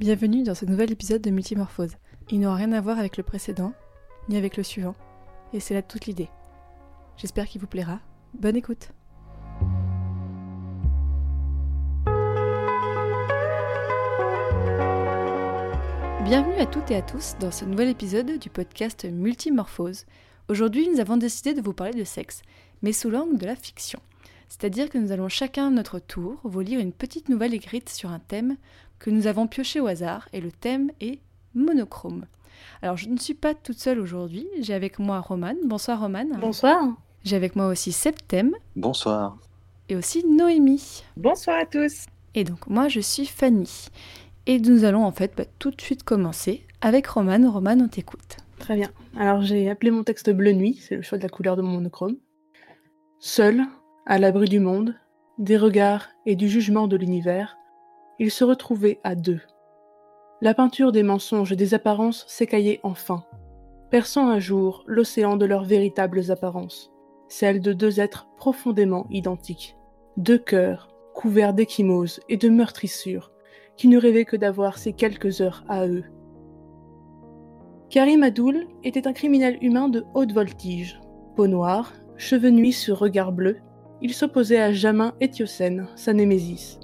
Bienvenue dans ce nouvel épisode de Multimorphose. Il n'aura rien à voir avec le précédent, ni avec le suivant, et c'est là toute l'idée. J'espère qu'il vous plaira. Bonne écoute Bienvenue à toutes et à tous dans ce nouvel épisode du podcast Multimorphose. Aujourd'hui, nous avons décidé de vous parler de sexe, mais sous l'angle de la fiction. C'est-à-dire que nous allons chacun à notre tour vous lire une petite nouvelle écrite sur un thème que nous avons pioché au hasard, et le thème est monochrome. Alors je ne suis pas toute seule aujourd'hui, j'ai avec moi Romane. Bonsoir Romane. Bonsoir. J'ai avec moi aussi Septem. Bonsoir. Et aussi Noémie. Bonsoir à tous. Et donc moi je suis Fanny. Et nous allons en fait bah, tout de suite commencer avec Romane. Romane, on t'écoute. Très bien. Alors j'ai appelé mon texte Bleu Nuit, c'est le choix de la couleur de mon monochrome. Seul, à l'abri du monde, des regards et du jugement de l'univers, il se retrouvait à deux. La peinture des mensonges et des apparences s'écaillait enfin, perçant un jour l'océan de leurs véritables apparences, celles de deux êtres profondément identiques, deux cœurs couverts d'échymoses et de meurtrissures, qui ne rêvaient que d'avoir ces quelques heures à eux. Karim Adoul était un criminel humain de haute voltige, peau noire, cheveux nuits sur regard bleu, il s'opposait à Jamin Étiocène, sa némésis.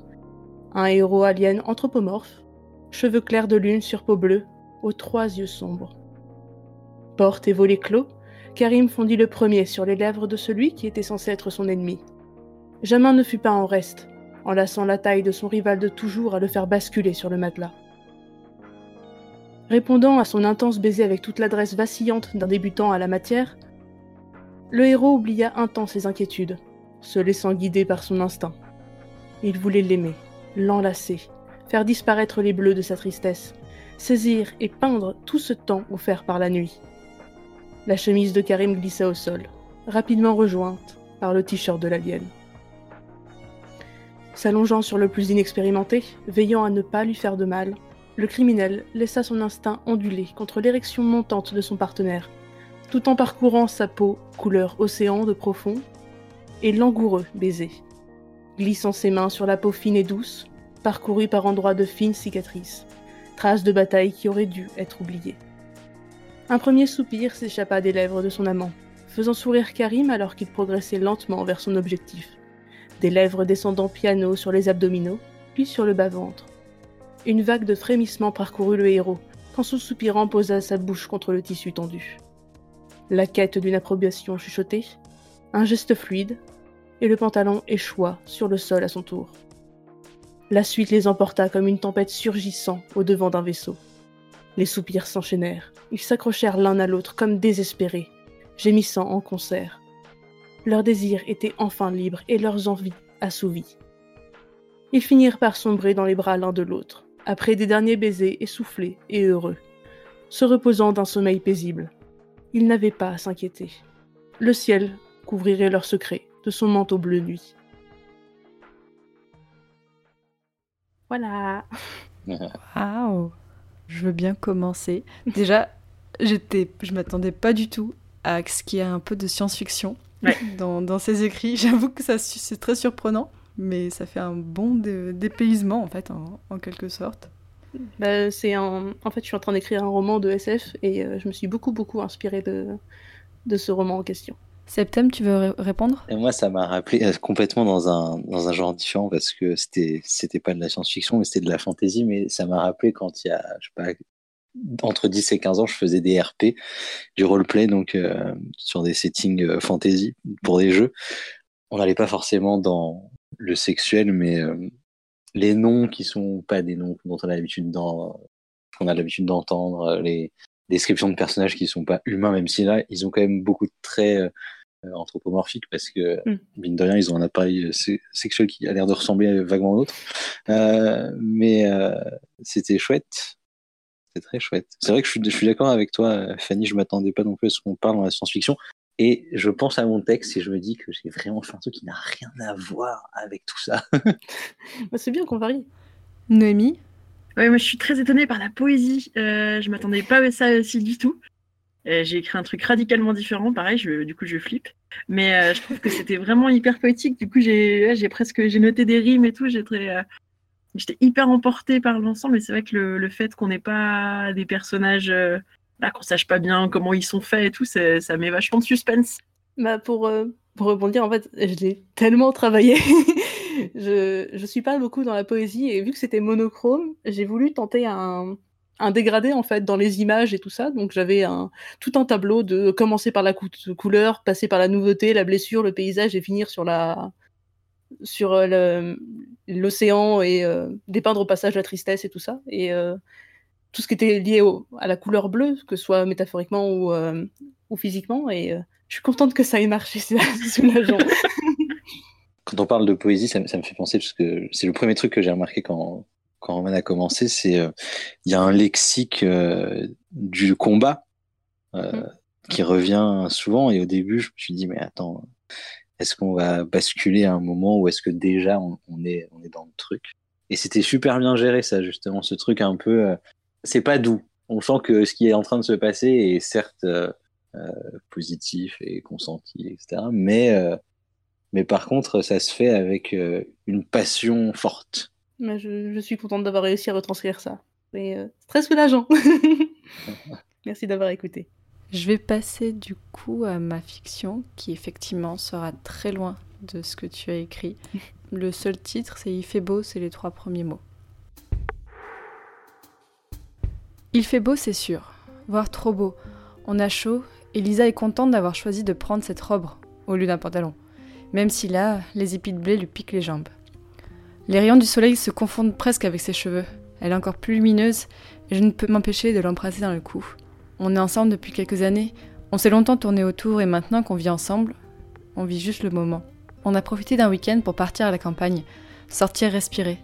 Un héros alien anthropomorphe, cheveux clairs de lune sur peau bleue, aux trois yeux sombres. Porte et volet clos, Karim fondit le premier sur les lèvres de celui qui était censé être son ennemi. Jamin ne fut pas en reste, enlaçant la taille de son rival de toujours à le faire basculer sur le matelas. Répondant à son intense baiser avec toute l'adresse vacillante d'un débutant à la matière, le héros oublia un temps ses inquiétudes, se laissant guider par son instinct. Il voulait l'aimer, l'enlacer, faire disparaître les bleus de sa tristesse, saisir et peindre tout ce temps offert par la nuit. La chemise de Karim glissa au sol, rapidement rejointe par le t-shirt de l'alien. S'allongeant sur le plus inexpérimenté, veillant à ne pas lui faire de mal, le criminel laissa son instinct onduler contre l'érection montante de son partenaire, tout en parcourant sa peau couleur océan de profond et langoureux baiser, glissant ses mains sur la peau fine et douce, parcourue par endroits de fines cicatrices, traces de bataille qui auraient dû être oubliées. Un premier soupir s'échappa des lèvres de son amant, faisant sourire Karim alors qu'il progressait lentement vers son objectif, des lèvres descendant piano sur les abdominaux, puis sur le bas-ventre. Une vague de frémissement parcourut le héros, quand son soupirant posa sa bouche contre le tissu tendu. La quête d'une approbation chuchotée, un geste fluide, et le pantalon échoua sur le sol à son tour. La suite les emporta comme une tempête surgissant au devant d'un vaisseau. Les soupirs s'enchaînèrent, ils s'accrochèrent l'un à l'autre comme désespérés, gémissant en concert. Leurs désirs étaient enfin libres et leurs envies assouvies. Ils finirent par sombrer dans les bras l'un de l'autre, après des derniers baisers essoufflés et heureux, se reposant d'un sommeil paisible. Ils n'avaient pas à s'inquiéter. Le ciel couvrirait leurs secrets de son manteau bleu nuit. Voilà. Waouh Je veux bien commencer. Déjà, j'étais, je m'attendais pas du tout à ce qu'il y ait un peu de science-fiction dans, dans ces écrits. J'avoue que ça c'est très surprenant, mais ça fait un bon dépaysement en fait, en, quelque sorte. Bah, c'est en fait, je suis en train d'écrire un roman de SF et euh, je me suis beaucoup beaucoup inspirée de, de ce roman en question. Septem, tu veux répondre? Et Moi, ça m'a rappelé euh, complètement dans un, dans un genre différent parce que c'était c'était pas de la science-fiction, mais c'était de la fantasy. Mais ça m'a rappelé quand il y a, je sais pas, entre 10 et 15 ans, je faisais des RP, du roleplay, donc euh, sur des settings euh, fantasy pour des jeux. On n'allait pas forcément dans le sexuel, mais les noms qui sont pas des noms dont on a l'habitude qu'on a l'habitude d'entendre, les descriptions de personnages qui sont pas humains, même si là, ils ont quand même beaucoup de traits anthropomorphique parce que, mm. mine de rien, ils ont un appareil euh, sexuel qui a l'air de ressembler vaguement à l'autre. Euh, mais c'était chouette. C'est très chouette. C'est vrai que je suis, je suis d'accord avec toi, Fanny, je m'attendais pas non plus à ce qu'on parle dans la science-fiction. Et je pense à mon texte et je me dis que j'ai vraiment fait un truc qui n'a rien à voir avec tout ça. Bah, c'est bien qu'on varie. Noémie? Ouais, moi je suis très étonnée par la poésie. Euh, je m'attendais pas à ça aussi du tout. Euh, j'ai écrit un truc radicalement différent, pareil, du coup je flippe. Mais euh, je trouve que c'était vraiment hyper poétique. Du coup, j'ai presque noté des rimes et tout. Euh, j'étais hyper emportée par l'ensemble. Et c'est vrai que le, fait qu'on n'ait pas des personnages, euh, bah, qu'on sache pas bien comment ils sont faits et tout, ça met vachement de suspense. Bah pour, pour rebondir, en fait, je l'ai tellement travaillé. je, je suis pas beaucoup dans la poésie et vu que c'était monochrome, j'ai voulu tenter un, un dégradé en fait dans les images et tout ça. Donc j'avais un, tout un tableau de commencer par la couleur, passer par la nouveauté, la blessure, le paysage et finir sur la sur euh, l'océan et euh, dépeindre au passage la tristesse et tout ça. Et euh, tout ce qui était lié à la couleur bleue, que ce soit métaphoriquement ou, ou physiquement. Et je suis contente que ça ait marché. Quand on parle de poésie, ça, ça me fait penser, parce que c'est le premier truc que j'ai remarqué quand, quand Roman a commencé, c'est euh, il y a un lexique euh, du combat euh, mm. qui revient souvent. Et au début, je me suis dit, mais attends, est-ce qu'on va basculer à un moment où est-ce que déjà on, est, on est dans le truc? Et c'était super bien géré, ça, justement, ce truc un peu. c'est pas doux. On sent que ce qui est en train de se passer est certes positif et consenti, etc. Mais, mais par contre, ça se fait avec une passion forte. Mais je, suis contente d'avoir réussi à retranscrire ça. C'est euh, très soulageant. Merci d'avoir écouté. Je vais passer du coup à ma fiction qui effectivement sera très loin de ce que tu as écrit. Le seul titre, c'est Il fait beau, c'est les trois premiers mots. Il fait beau, c'est sûr, voire trop beau. On a chaud et Lisa est contente d'avoir choisi de prendre cette robe au lieu d'un pantalon, même si là, les épis de blé lui piquent les jambes. Les rayons du soleil se confondent presque avec ses cheveux. Elle est encore plus lumineuse et je ne peux m'empêcher de l'embrasser dans le cou. On est ensemble depuis quelques années, on s'est longtemps tourné autour et maintenant qu'on vit ensemble, on vit juste le moment. On a profité d'un week-end pour partir à la campagne, sortir respirer.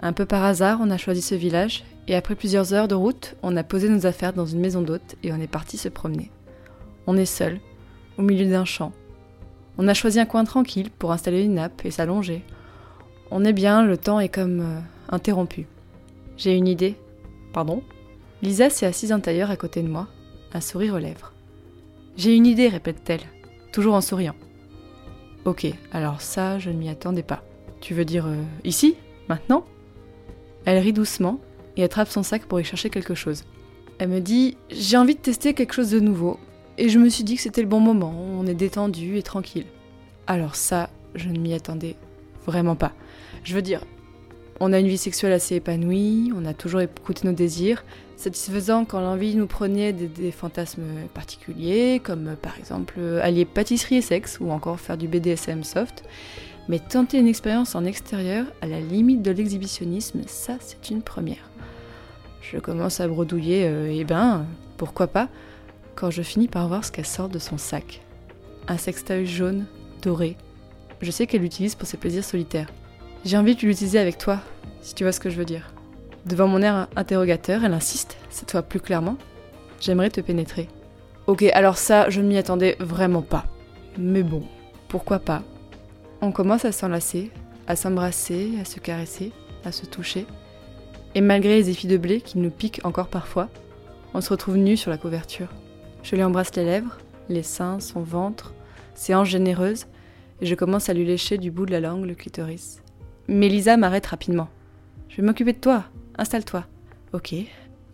Un peu par hasard, on a choisi ce village et après plusieurs heures de route, on a posé nos affaires dans une maison d'hôte et on est parti se promener. On est seul, au milieu d'un champ. On a choisi un coin tranquille pour installer une nappe et s'allonger. On est bien, le temps est comme euh, interrompu. J'ai une idée. Pardon? Lisa s'est assise en tailleur à côté de moi, un sourire aux lèvres. J'ai une idée, répète-t-elle, toujours en souriant. Ok, alors ça, je ne m'y attendais pas. Tu veux dire euh, ici? Maintenant? Elle rit doucement et attrape son sac pour y chercher quelque chose. Elle me dit J'ai envie de tester quelque chose de nouveau. Et je me suis dit que c'était le bon moment, on est détendu et tranquille. Alors ça, je ne m'y attendais vraiment pas. Je veux dire, on a une vie sexuelle assez épanouie, on a toujours écouté nos désirs, satisfaisant quand l'envie nous prenait des, fantasmes particuliers, comme par exemple allier pâtisserie et sexe, ou encore faire du BDSM soft. Mais tenter une expérience en extérieur, à la limite de l'exhibitionnisme, ça c'est une première. Je commence à bredouiller, euh, et eh ben, pourquoi pas, quand je finis par voir ce qu'elle sort de son sac. Un sextoy jaune, doré. Je sais qu'elle l'utilise pour ses plaisirs solitaires. J'ai envie de l'utiliser avec toi, si tu vois ce que je veux dire. Devant mon air interrogateur, elle insiste, cette fois plus clairement. J'aimerais te pénétrer. Ok, alors ça, je ne m'y attendais vraiment pas. Mais bon, pourquoi pas? On commence à s'enlacer, à s'embrasser, à se caresser, à se toucher. Et malgré les effets de blé qui nous piquent encore parfois, on se retrouve nus sur la couverture. Je lui embrasse les lèvres, les seins, son ventre, ses hanches généreuses, et je commence à lui lécher du bout de la langue le clitoris. Mais Lisa m'arrête rapidement. Je vais m'occuper de toi, installe-toi. Ok.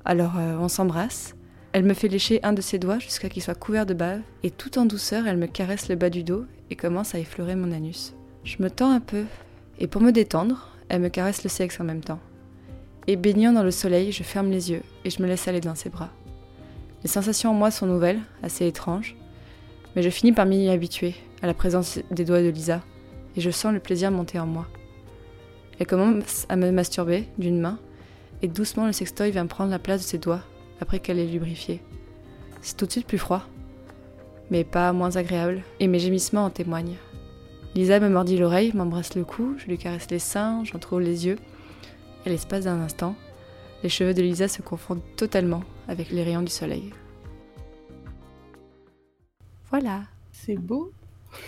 Alors euh, on s'embrasse. Elle me fait lécher un de ses doigts jusqu'à qu'il soit couvert de bave, et tout en douceur, elle me caresse le bas du dos et commence à effleurer mon anus. Je me tends un peu, et pour me détendre, elle me caresse le sexe en même temps. Et baignant dans le soleil, je ferme les yeux et je me laisse aller dans ses bras. Les sensations en moi sont nouvelles, assez étranges, mais je finis par m'y habituer à la présence des doigts de Lisa, et je sens le plaisir monter en moi. Elle commence à me masturber d'une main, et doucement le sextoy vient prendre la place de ses doigts après qu'elle ait lubrifié. C'est tout de suite plus froid, mais pas moins agréable, et mes gémissements en témoignent. Lisa me mordit l'oreille, m'embrasse le cou, je lui caresse les seins, j'en trouve les yeux. À l'espace d'un instant, les cheveux de Lisa se confondent totalement avec les rayons du soleil. Voilà. C'est beau.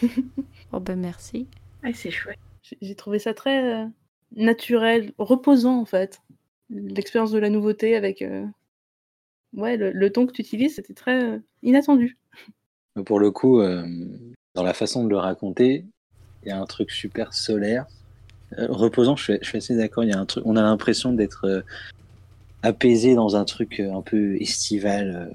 oh ben merci. Ah, c'est chouette. J'ai trouvé ça très euh, naturel, reposant en fait. L'expérience de la nouveauté avec euh, ouais, le, ton que tu utilises, c'était très euh, inattendu. Pour le coup, euh, dans la façon de le raconter, il y a un truc super solaire reposant, je suis, assez d'accord. Il y a un truc, on a l'impression d'être apaisé dans un truc un peu estival,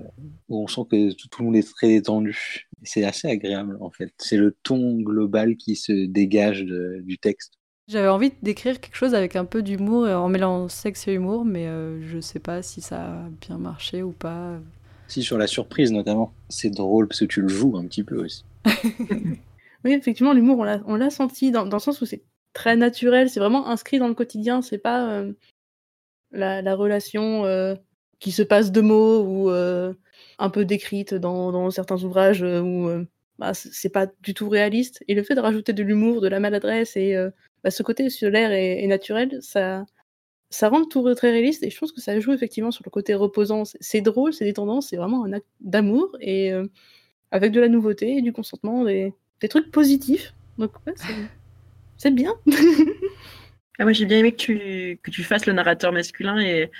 où on sent que tout, le monde est très détendu. C'est assez agréable en fait. C'est le ton global qui se dégage du texte. J'avais envie d'écrire quelque chose avec un peu d'humour, euh, en mêlant sexe et humour, mais euh, je sais pas si ça a bien marché ou pas. Si sur la surprise notamment, c'est drôle parce que tu le joues un petit peu aussi. Oui, effectivement, l'humour, on l'a, senti dans, dans le sens où c'est très naturel, c'est vraiment inscrit dans le quotidien, c'est pas euh, la, la relation euh, qui se passe de mots ou euh, un peu décrite dans, dans certains ouvrages où euh, bah, c'est pas du tout réaliste. Et le fait de rajouter de l'humour, de la maladresse et euh, bah, ce côté solaire et, et naturel, ça, ça rend le tout très réaliste et je pense que ça joue effectivement sur le côté reposant. C'est, drôle, c'est détendant, c'est vraiment un acte d'amour et euh, avec de la nouveauté et du consentement, des, des trucs positifs. Donc ouais, c'est, bien. Ah, moi, j'ai bien aimé que tu, que tu fasses le narrateur masculin et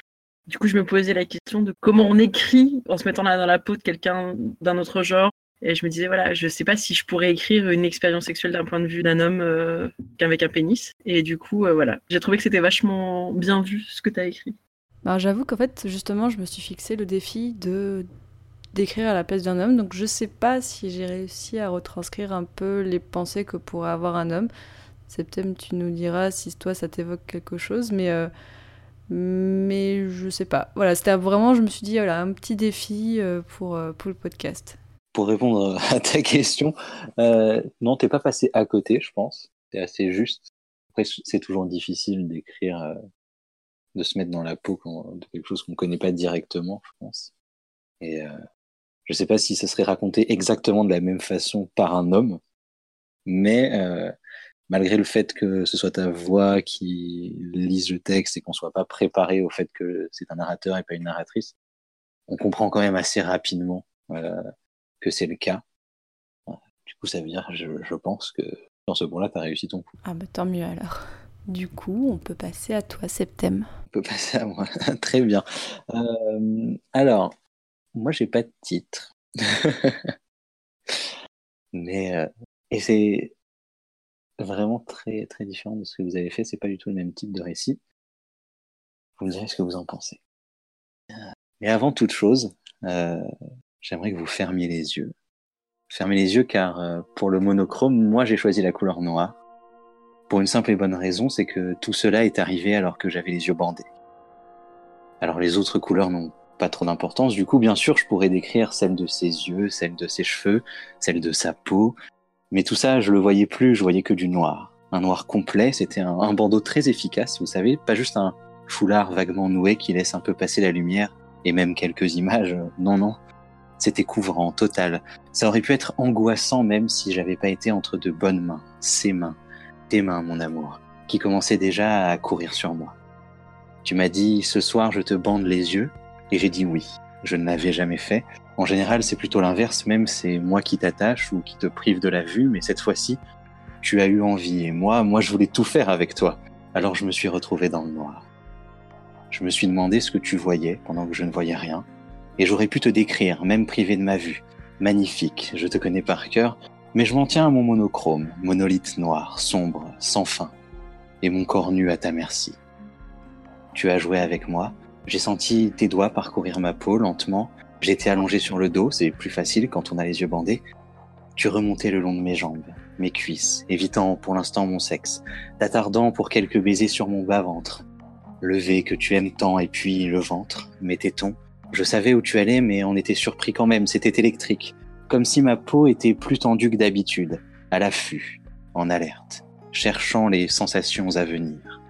du coup, je me posais la question de comment on écrit en se mettant là dans la peau de quelqu'un d'un autre genre. Et je me disais, voilà, je sais pas si je pourrais écrire une expérience sexuelle d'un point de vue d'un homme euh, qu'avec un pénis. Et du coup, euh, voilà, j'ai trouvé que c'était vachement bien vu ce que tu as écrit. Ben, J'avoue qu'en fait, justement, je me suis fixé le défi de d'écrire à la place d'un homme, donc je sais pas si j'ai réussi à retranscrire un peu les pensées que pourrait avoir un homme. Septem, tu nous diras si toi ça t'évoque quelque chose, mais euh, mais je sais pas. Voilà, c'était vraiment, je me suis dit, voilà, un petit défi euh, pour, pour le podcast. Pour répondre à ta question, euh, non, t'es pas passé à côté, je pense. C'est assez juste. Après, c'est toujours difficile d'écrire, euh, de se mettre dans la peau de quelque chose qu'on connaît pas directement, je pense. Et euh, je sais pas si ça serait raconté exactement de la même façon par un homme, mais euh, malgré le fait que ce soit ta voix qui lise le texte et qu'on soit pas préparé au fait que c'est un narrateur et pas une narratrice, on comprend quand même assez rapidement euh, que c'est le cas. Du coup, ça veut dire, je, je pense que dans ce point-là, tu as réussi ton coup. Ah bah tant mieux alors. Du coup, on peut passer à toi, Septem. On peut passer à moi. Très bien. Euh, alors, moi, j'ai pas de titre. Mais, euh, et c'est vraiment très, très différent de ce que vous avez fait. C'est pas du tout le même type de récit. Vous me direz ce que vous en pensez. Mais avant toute chose, euh, j'aimerais que vous fermiez les yeux. Fermez les yeux car euh, pour le monochrome, moi j'ai choisi la couleur noire. Pour une simple et bonne raison, c'est que tout cela est arrivé alors que j'avais les yeux bandés. Alors les autres couleurs n'ont pas trop d'importance, du coup bien sûr je pourrais décrire celle de ses yeux, celle de ses cheveux, celle de sa peau, mais tout ça je le voyais plus, je voyais que du noir. Un noir complet, c'était un, un bandeau très efficace, vous savez, pas juste un foulard vaguement noué qui laisse un peu passer la lumière et même quelques images, non non. C'était couvrant, total. Ça aurait pu être angoissant même si j'avais pas été entre de bonnes mains, ses mains, tes mains, mon amour, qui commençaient déjà à courir sur moi. Tu m'as dit ce soir je te bande les yeux, et j'ai dit oui. Je ne l'avais jamais fait. En général, c'est plutôt l'inverse, même c'est moi qui t'attache ou qui te prive de la vue, mais cette fois-ci, tu as eu envie, et moi, moi je voulais tout faire avec toi. Alors je me suis retrouvé dans le noir. Je me suis demandé ce que tu voyais pendant que je ne voyais rien, et j'aurais pu te décrire, même privé de ma vue. Magnifique, je te connais par cœur, mais je m'en tiens à mon monochrome, monolithe noir, sombre, sans fin, et mon corps nu à ta merci. Tu as joué avec moi, j'ai senti tes doigts parcourir ma peau lentement, j'étais allongé sur le dos, c'est plus facile quand on a les yeux bandés. Tu remontais le long de mes jambes, mes cuisses, évitant pour l'instant mon sexe, t'attardant pour quelques baisers sur mon bas-ventre. Levé que tu aimes tant, et puis le ventre, mes tétons. Je savais où tu allais, mais on était surpris quand même, c'était électrique. Comme si ma peau était plus tendue que d'habitude, à l'affût, en alerte, cherchant les sensations à venir.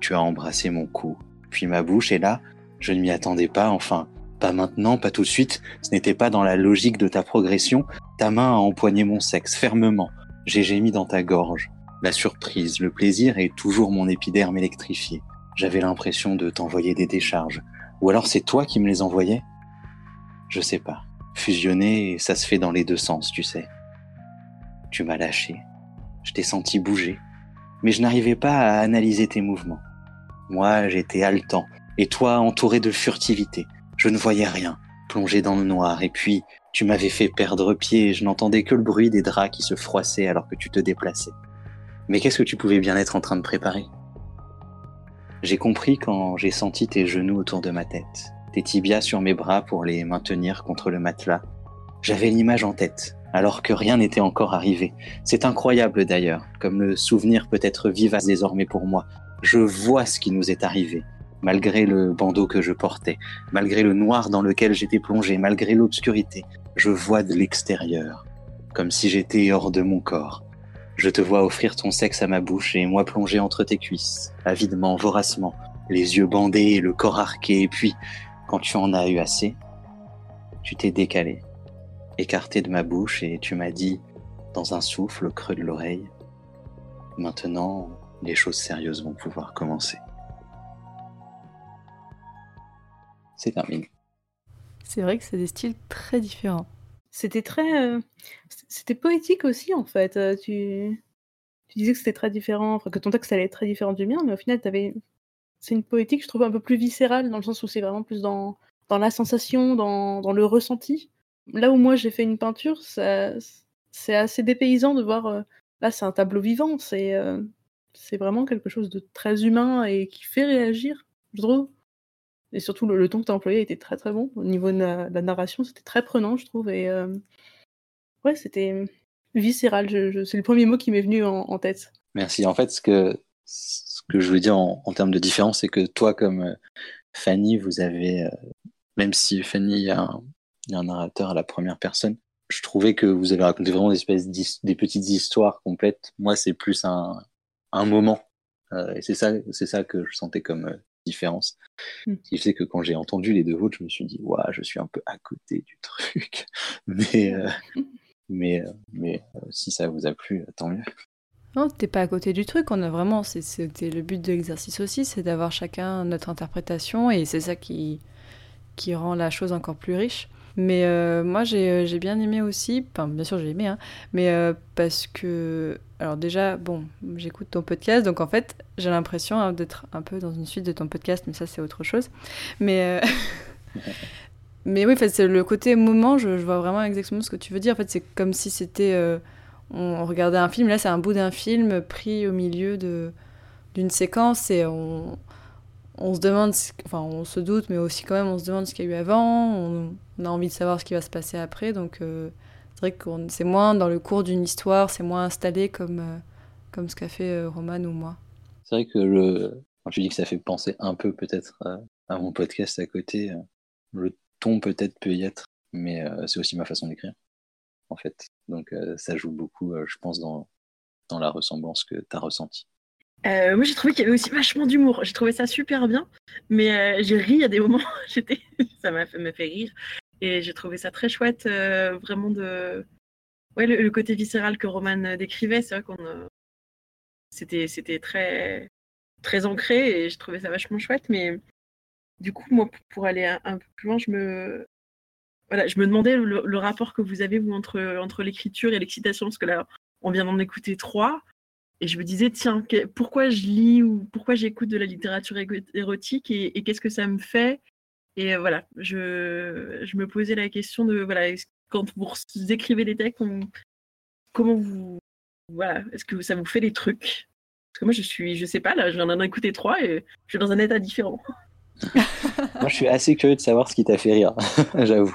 Tu as embrassé mon cou, puis ma bouche, et là, je ne m'y attendais pas, enfin, pas maintenant, pas tout de suite, ce n'était pas dans la logique de ta progression, ta main a empoigné mon sexe fermement, j'ai gémi dans ta gorge. La surprise, le plaisir et toujours mon épiderme électrifié. J'avais l'impression de t'envoyer des décharges. Ou alors c'est toi qui me les envoyais? Je sais pas. Fusionner, ça se fait dans les deux sens, tu sais. Tu m'as lâché. Je t'ai senti bouger. Mais je n'arrivais pas à analyser tes mouvements. Moi, j'étais haletant. Et toi, entouré de furtivité. Je ne voyais rien, plongé dans le noir. Et puis, tu m'avais fait perdre pied je n'entendais que le bruit des draps qui se froissaient alors que tu te déplaçais. Mais qu'est-ce que tu pouvais bien être en train de préparer? J'ai compris quand j'ai senti tes genoux autour de ma tête, tes tibias sur mes bras pour les maintenir contre le matelas. J'avais l'image en tête, alors que rien n'était encore arrivé. C'est incroyable d'ailleurs, comme le souvenir peut être vivace désormais pour moi. Je vois ce qui nous est arrivé, malgré le bandeau que je portais, malgré le noir dans lequel j'étais plongé, malgré l'obscurité. Je vois de l'extérieur, comme si j'étais hors de mon corps. Je te vois offrir ton sexe à ma bouche et moi plonger entre tes cuisses, avidement, voracement, les yeux bandés, le corps arqué, et puis, quand tu en as eu assez, tu t'es décalé, écarté de ma bouche et tu m'as dit, dans un souffle creux de l'oreille, maintenant, les choses sérieuses vont pouvoir commencer. C'est terminé. C'est vrai que c'est des styles très différents. C'était très, euh, c'était poétique aussi en fait. Euh, tu, tu disais que c'était très différent, que ton texte allait être très différent du mien, mais au final, avais... c'est une poétique, je trouve, un peu plus viscérale, dans le sens où c'est vraiment plus dans, dans la sensation, dans, dans le ressenti. Là où moi j'ai fait une peinture, c'est assez dépaysant de voir. Euh, là, c'est un tableau vivant, c'est c'est vraiment quelque chose de très humain et qui fait réagir, je trouve. Et surtout, le, ton que tu as employé était très très bon. Au niveau de la, narration, c'était très prenant, je trouve. Et euh, ouais, c'était viscéral. c'est le premier mot qui m'est venu en, tête. Merci. En fait, ce que, ce que je veux dire en, termes de différence, c'est que toi, comme euh, Fanny, vous avez, euh, même si Fanny a un, un, narrateur à la première personne, je trouvais que vous avez raconté vraiment des, des petites histoires complètes. Moi, c'est plus un, un moment. et c'est ça, c'est ça que je sentais comme différence. Mm. Ce qui fait que quand j'ai entendu les deux vôtres, je me suis dit, ouais, je suis un peu à côté du truc. mais euh, mais, euh, mais euh, si ça vous a plu, tant mieux. Non, t'es pas à côté du truc. On a vraiment, c'était le but de l'exercice aussi, c'est d'avoir chacun notre interprétation et c'est ça qui, qui rend la chose encore plus riche. Mais euh, moi, j'ai bien aimé aussi, enfin, bien sûr, j'ai aimé, hein, mais parce que. Alors, déjà, bon, j'écoute ton podcast, donc en fait, j'ai l'impression hein, d'être un peu dans une suite de ton podcast, mais ça, c'est autre chose. Mais. mais oui, c'est le côté moment, je, vois vraiment exactement ce que tu veux dire. En fait, c'est comme si c'était. on regardait un film, là, c'est un bout d'un film pris au milieu d'une séquence et on on se demande, enfin on se doute, mais aussi quand même on se demande ce qu'il y a eu avant, on, a envie de savoir ce qui va se passer après, donc euh, vrai que c'est moins dans le cours d'une histoire, c'est moins installé comme, euh, comme ce qu'a fait euh, Roman ou moi. C'est vrai que le, je dis que ça fait penser un peu peut-être à, mon podcast à côté, le ton peut-être peut y être, mais c'est aussi ma façon d'écrire, en fait. Donc ça joue beaucoup, je pense, dans, dans la ressemblance que tu as ressentie. Euh, moi, j'ai trouvé qu'il y avait aussi vachement d'humour. J'ai trouvé ça super bien, mais euh, j'ai ri à des moments. J'étais, ça m'a fait, fait, rire, et j'ai trouvé ça très chouette, euh, vraiment de, ouais, le, côté viscéral que Roman décrivait. C'est vrai qu'on, c'était, c'était très, très ancré, et j'ai trouvé ça vachement chouette. Mais du coup, moi, pour aller un, peu plus loin, je me, voilà, je me demandais le, le rapport que vous avez vous entre entre l'écriture et l'excitation, parce que là, on vient d'en écouter trois. Et je me disais, tiens, pourquoi je lis ou pourquoi j'écoute de la littérature érotique et, qu'est-ce que ça me fait Et euh, voilà, je, je, me posais la question de, voilà, quand vous écrivez des textes, comment vous. Voilà, est-ce que ça vous fait des trucs? Parce que moi, je suis, je sais pas, là, j'en ai écouté trois et je suis dans un état différent. moi, je suis assez curieux de savoir ce qui t'a fait rire, j'avoue.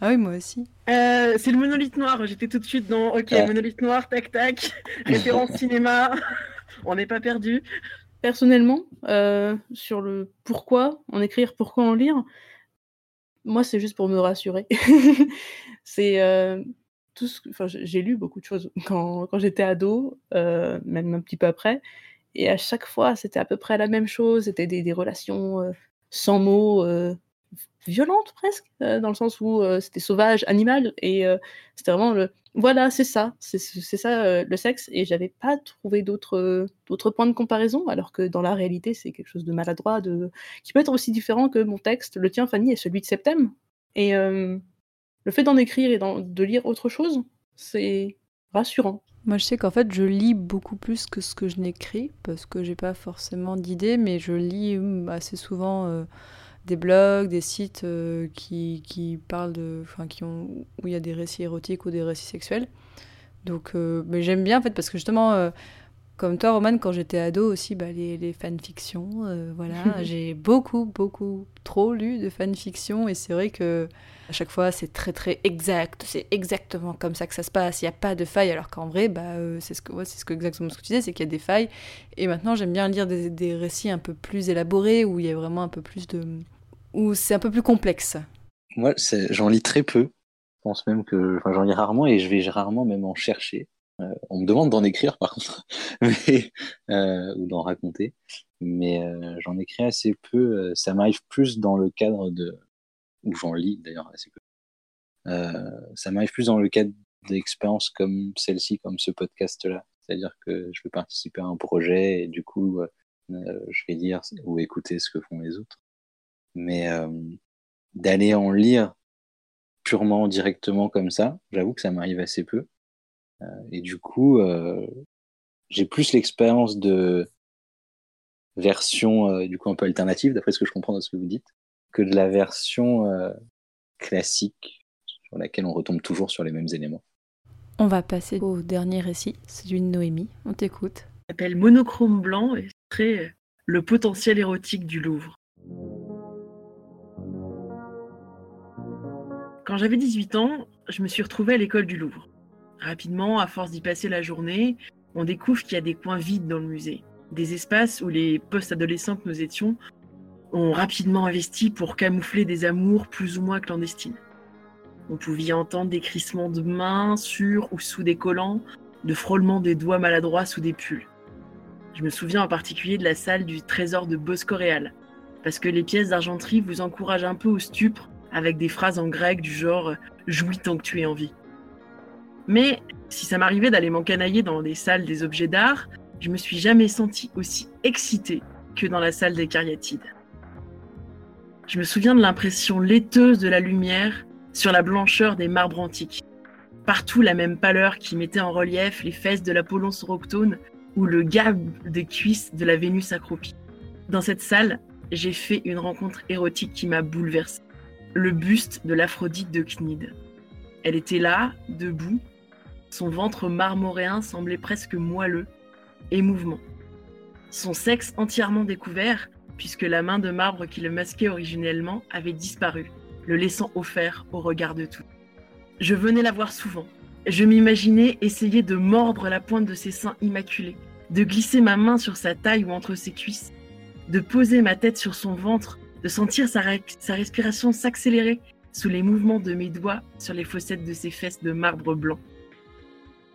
Ah oui, moi aussi. Euh, c'est le monolithe noir. J'étais tout de suite dans OK, monolithe noir, tac tac, référence cinéma. On n'est pas perdu. Personnellement, euh, sur le pourquoi en écrire, pourquoi en lire, moi c'est juste pour me rassurer. c'est euh, tout ce j'ai lu beaucoup de choses quand, quand j'étais ado, même un petit peu après, et à chaque fois c'était à peu près la même chose. C'était des relations sans mots violente presque, euh, dans le sens où euh, c'était sauvage, animal, et euh, c'était vraiment le voilà, c'est ça, c'est ça le sexe, et j'avais pas trouvé d'autres points de comparaison, alors que dans la réalité, c'est quelque chose de maladroit, de qui peut être aussi différent que mon texte, le tien, Fanny, et celui de Septem. Et le fait d'en écrire et de lire autre chose, c'est rassurant. Moi, je sais qu'en fait, je lis beaucoup plus que ce que je n'écris, parce que j'ai pas forcément d'idées, mais je lis hum, assez souvent des blogs, des sites euh, qui, qui, parlent de. Enfin, qui ont, où il y a des récits érotiques ou des récits sexuels. Donc, euh, mais j'aime bien en fait parce que justement, euh, Comme toi, Roman, quand j'étais ado aussi, bah, les, les fanfictions, voilà, j'ai beaucoup, beaucoup trop lu de fanfictions et c'est vrai que à chaque fois c'est très très exact, c'est exactement comme ça que ça se passe, il n'y a pas de faille, alors qu'en vrai, bah, c'est ce que, c'est ce que exactement ce que tu disais, c'est qu'il y a des failles. Et maintenant j'aime bien lire des, des récits un peu plus élaborés où il y a vraiment un peu plus de, où c'est un peu plus complexe. Moi, j'en lis très peu. Je pense même que, j'en lis rarement et je vais rarement même en chercher. Euh, on me demande d'en écrire par contre, euh, ou d'en raconter, mais euh, j'en écris assez peu. Ça m'arrive plus dans le cadre de, ou j'en lis d'ailleurs assez peu. Ça m'arrive plus dans le cadre d'expériences comme celle-ci, comme ce podcast-là. C'est-à-dire que je vais participer à un projet et du coup, je vais lire ou écouter ce que font les autres. Mais euh, d'aller en lire purement directement comme ça, j'avoue que ça m'arrive assez peu. Euh, et du coup, euh, j'ai plus l'expérience de version euh, du coup un peu alternative, d'après ce que je comprends de ce que vous dites, que de la version euh, classique sur laquelle on retombe toujours sur les mêmes éléments. On va passer au dernier récit, celui de Noémie. On t'écoute. s'appelle Monochrome Blanc et c'est très le potentiel érotique du Louvre. Quand j'avais 18 ans, je me suis retrouvée à l'école du Louvre. Rapidement, à force d'y passer la journée, on découvre qu'il y a des coins vides dans le musée. Des espaces où les post-adolescents que nous étions ont rapidement investi pour camoufler des amours plus ou moins clandestines. On pouvait entendre des crissements de mains sur ou sous des collants, de frôlements des doigts maladroits sous des pulls. Je me souviens en particulier de la salle du trésor de Boscoréal, parce que les pièces d'argenterie vous encouragent un peu au stupre avec des phrases en grec du genre jouis tant que tu es en vie. Mais si ça m'arrivait d'aller m'encanailler dans des salles des objets d'art, je me suis jamais sentie aussi excitée que dans la salle des cariatides. Je me souviens de l'impression laiteuse de la lumière sur la blancheur des marbres antiques. Partout la même pâleur qui mettait en relief les fesses de l'Apollon soroctone ou le gab de cuisses de la Vénus accroupie. Dans cette salle, j'ai fait une rencontre érotique qui m'a bouleversée. Le buste de l'Aphrodite de Cnide. Elle était là, debout. Son ventre marmoréen semblait presque moelleux et mouvement. Son sexe entièrement découvert, puisque la main de marbre qui le masquait originellement avait disparu, le laissant offert au regard de tous. Je venais la voir souvent. Je m'imaginais essayer de mordre la pointe de ses seins immaculés, de glisser ma main sur sa taille ou entre ses cuisses, de poser ma tête sur son ventre, de sentir sa, sa respiration s'accélérer sous les mouvements de mes doigts sur les fossettes de ses fesses de marbre blanc.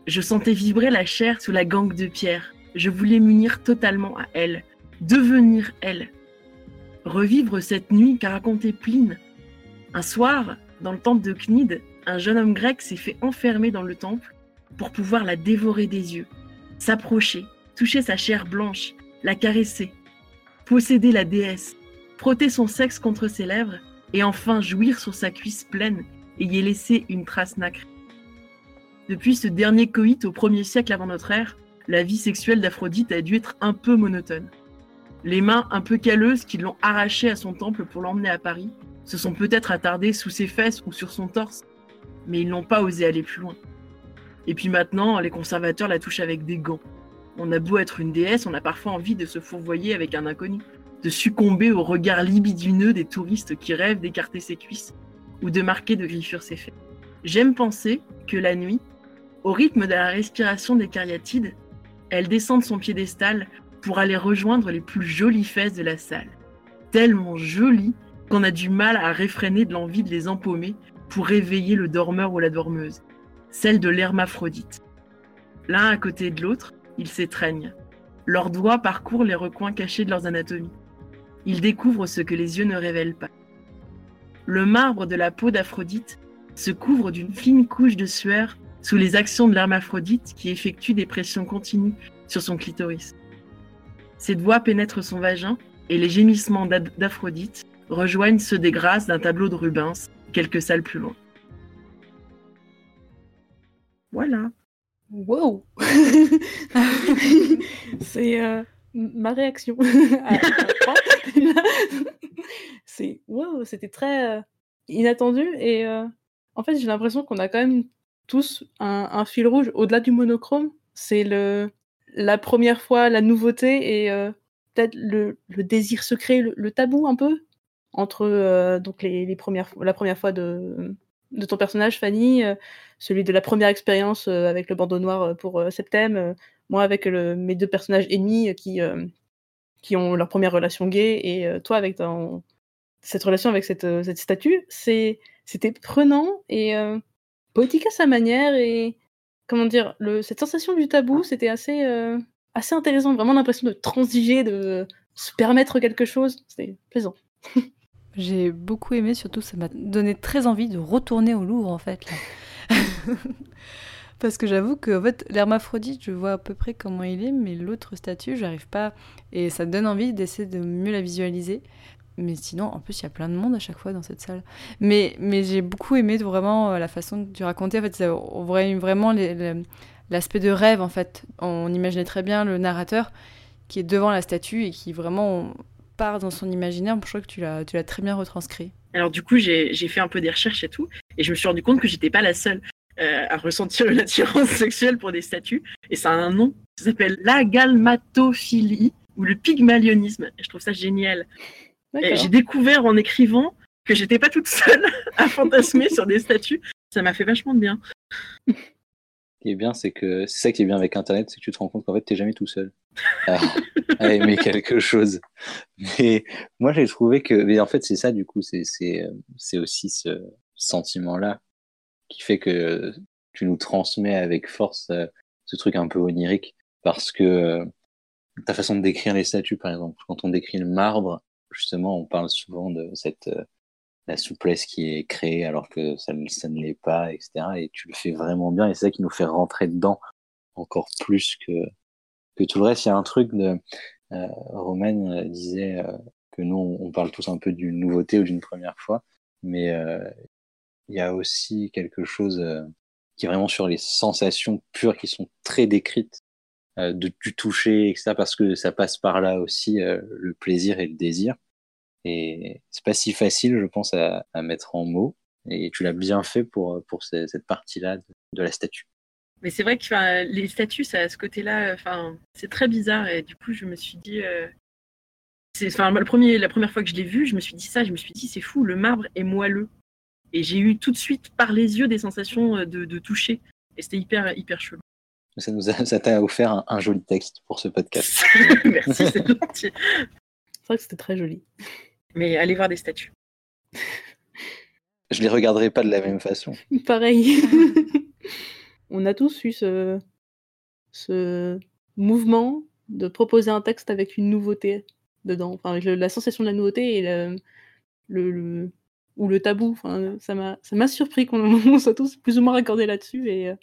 Je sentais vibrer la chair sous la gangue de pierre. Je voulais m'unir totalement à elle, devenir elle. Revivre cette nuit qu'a raconté Pline. Un soir, dans le temple de Cnide, un jeune homme grec s'est fait enfermer dans le temple pour pouvoir la dévorer des yeux, s'approcher, toucher sa chair blanche, la caresser, posséder la déesse, frotter son sexe contre ses lèvres et enfin jouir sur sa cuisse pleine et y laisser une trace nacrée. Depuis ce dernier coït au premier siècle avant notre ère, la vie sexuelle d'Aphrodite a dû être un peu monotone. Les mains un peu calleuses qui l'ont arrachée à son temple pour l'emmener à Paris se sont peut-être attardées sous ses fesses ou sur son torse, mais ils n'ont pas osé aller plus loin. Et puis maintenant, les conservateurs la touchent avec des gants. On a beau être une déesse, on a parfois envie de se fourvoyer avec un inconnu, de succomber au regard libidineux des touristes qui rêvent d'écarter ses cuisses ou de marquer de griffures ses fesses. J'aime penser que la nuit, au rythme de la respiration des cariatides, elle descend de son piédestal pour aller rejoindre les plus jolies fesses de la salle. Tellement jolies qu'on a du mal à réfréner de l'envie de les empaumer pour réveiller le dormeur ou la dormeuse, celle de l'hermaphrodite. L'un à côté de l'autre, ils s'étreignent. Leurs doigts parcourent les recoins cachés de leurs anatomies. Ils découvrent ce que les yeux ne révèlent pas. Le marbre de la peau d'Aphrodite se couvre d'une fine couche de sueur sous les actions de l'hermaphrodite qui effectue des pressions continues sur son clitoris. Cette voix pénètre son vagin et les gémissements d'Aphrodite rejoignent ceux des grâces d'un tableau de Rubens quelques salles plus loin. Voilà. Wow C'est euh, ma réaction. trois. C'est wow, c'était très euh, inattendu et euh, en fait j'ai l'impression qu'on a quand même tous un, un fil rouge au-delà du monochrome. C'est le la première fois, la nouveauté et euh, peut-être le, le désir secret, le, le tabou un peu entre donc les, les premières, la première fois de, de ton personnage, Fanny, euh, celui de la première expérience euh, avec le bandeau noir euh, pour Septem, moi avec mes deux personnages ennemis qui, qui ont leur première relation gay, et toi avec cette relation avec cette, cette statue, c'était prenant et poétique à sa manière, et comment dire, cette sensation du tabou, c'était assez, assez intéressant, vraiment l'impression de transiger, de se permettre quelque chose, c'était plaisant. J'ai beaucoup aimé, surtout ça m'a donné très envie de retourner au Louvre en fait. Parce que j'avoue que fait, l'hermaphrodite, je vois à peu près comment il est, mais l'autre statue, j'arrive pas. Et ça donne envie d'essayer de mieux la visualiser. Mais sinon, en plus, il y a plein de monde à chaque fois dans cette salle. Mais, mais j'ai beaucoup aimé vraiment la façon que tu racontais. En fait, vraiment l'aspect de rêve, en fait. On imaginait très bien le narrateur qui est devant la statue et qui vraiment part dans son imaginaire. Je crois que tu l'as tu l'as très bien retranscrit. Alors du coup, j'ai j'ai fait un peu des recherches et tout, et je me suis rendu compte que j'étais pas la seule euh, à ressentir une attirance sexuelle pour des statues. Et ça a un nom, ça s'appelle l'agalmatophilie ou le pygmalionisme. Et je trouve ça génial. Et j'ai découvert en écrivant que j'étais pas toute seule à fantasmer sur des statues. Ça m'a fait vachement de bien. Qui est bien, c'est que c'est ça qui est bien avec Internet, c'est que tu te rends compte qu'en fait, t'es jamais tout seul à, à aimer quelque chose. Mais moi, j'ai trouvé que, mais en fait, c'est ça, du coup, c'est c'est euh, c'est aussi ce sentiment-là qui fait que tu nous transmets avec force euh, ce truc un peu onirique, parce que euh, ta façon de décrire les statues, par exemple, quand on décrit le marbre, justement, on parle souvent de cette euh, la souplesse qui est créée alors que ça, ne- l'est pas, etc. Et tu le fais vraiment bien et c'est ça qui nous fait rentrer dedans encore plus que, que tout le reste. Il y a un truc de... Euh, Romaine euh, disait euh, que nous, on parle tous un peu d'une nouveauté ou d'une première fois, mais euh, il y a aussi quelque chose qui est vraiment sur les sensations pures qui sont très décrites de, du toucher, etc. Parce que ça passe par là aussi le plaisir et le désir. Et c'est pas si facile, je pense, à, à mettre en mots. Et tu l'as bien fait pour, pour ce- cette partie-là de, de la statue. Mais c'est vrai que les statues, ça a ce côté-là, enfin, c'est très bizarre. Et du coup, je me suis dit, euh, c'est, enfin, le premier, la première fois que je l'ai vu, je me suis dit ça. Je me suis dit, c'est fou, le marbre est moelleux. Et j'ai eu tout de suite par les yeux des sensations euh, de, de toucher. Et c'était hyper, hyper chelou. Ça nous a, ça t'a offert un, un joli texte pour ce podcast. Merci, c'est gentil. C'est vrai que c'était très joli. Mais allez voir des statues. Je les regarderai pas de la même façon. Pareil. On a tous eu ce, ce mouvement de proposer un texte avec une nouveauté dedans. Enfin, avec le- la sensation de la nouveauté et le, le- le- ou le tabou. Enfin, ça m'a ça m'a surpris qu'on on soit tous plus ou moins raccordés là-dessus et, euh,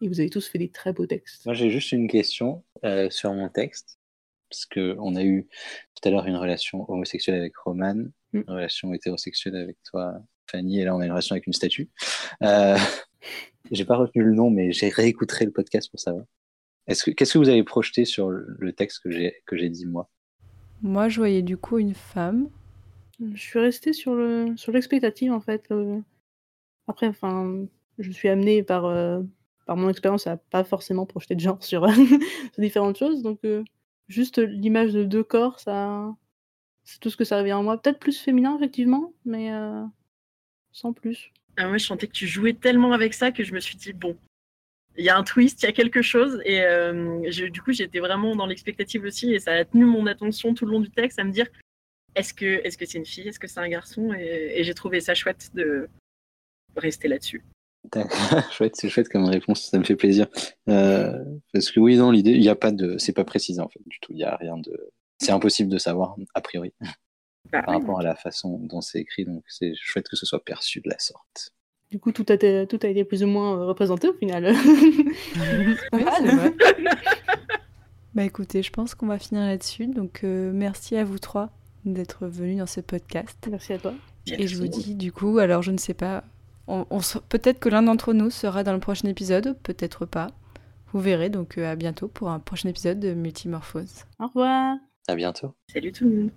et vous avez tous fait des très beaux textes. Moi, j'ai juste une question euh, sur mon texte. Parce que on a eu tout à l'heure une relation homosexuelle avec Roman, Mm. une relation hétérosexuelle avec toi, Fanny, et là on a une relation avec une statue. Euh, j'ai pas retenu le nom, mais j'ai réécouté le podcast pour savoir. Est-ce que qu'est-ce que vous avez projeté sur le texte que j'ai que j'ai dit moi? Moi, je voyais du coup une femme. Je suis restée sur le sur l'expectative en fait. le- Après, enfin, je suis amenée par euh, par mon expérience à pas forcément projeter de genre sur, sur différentes choses, donc euh, juste l'image de deux corps, ça, c'est tout ce que ça revient en moi. Peut-être plus féminin effectivement, mais euh, sans plus. Ah, moi, je sentais que tu jouais tellement avec ça que je me suis dit, bon, il y a un twist, il y a quelque chose. Et euh, du coup, j'étais vraiment dans l'expectative aussi. Et ça a tenu mon attention tout le long du texte à me dire, est-ce que est-ce que c'est une fille Est-ce que c'est un garçon? Et j'ai trouvé ça chouette de rester là-dessus. Chouette, c'est chouette comme réponse, ça me fait plaisir. Euh, parce que oui, non, l'idée, il n'y a pas de, c'est pas précisé en fait du tout. Il y a rien de, c'est impossible de savoir a priori Bah, par rapport à la façon dont c'est écrit. Donc c'est chouette que ce soit perçu de la sorte. Du coup, tout a été, tout a été plus ou moins euh, représenté au final. Vrai. bah écoutez, je pense qu'on va finir là-dessus. Donc euh, merci à vous trois d'être venus dans ce podcast. Merci à toi. Et je vous dis du coup, alors je ne sais pas, on, peut-être que l'un d'entre nous sera dans le prochain épisode, peut-être pas. Vous verrez, donc euh, à bientôt pour un prochain épisode de Multimorphose. Au revoir. À bientôt. Salut tout le monde.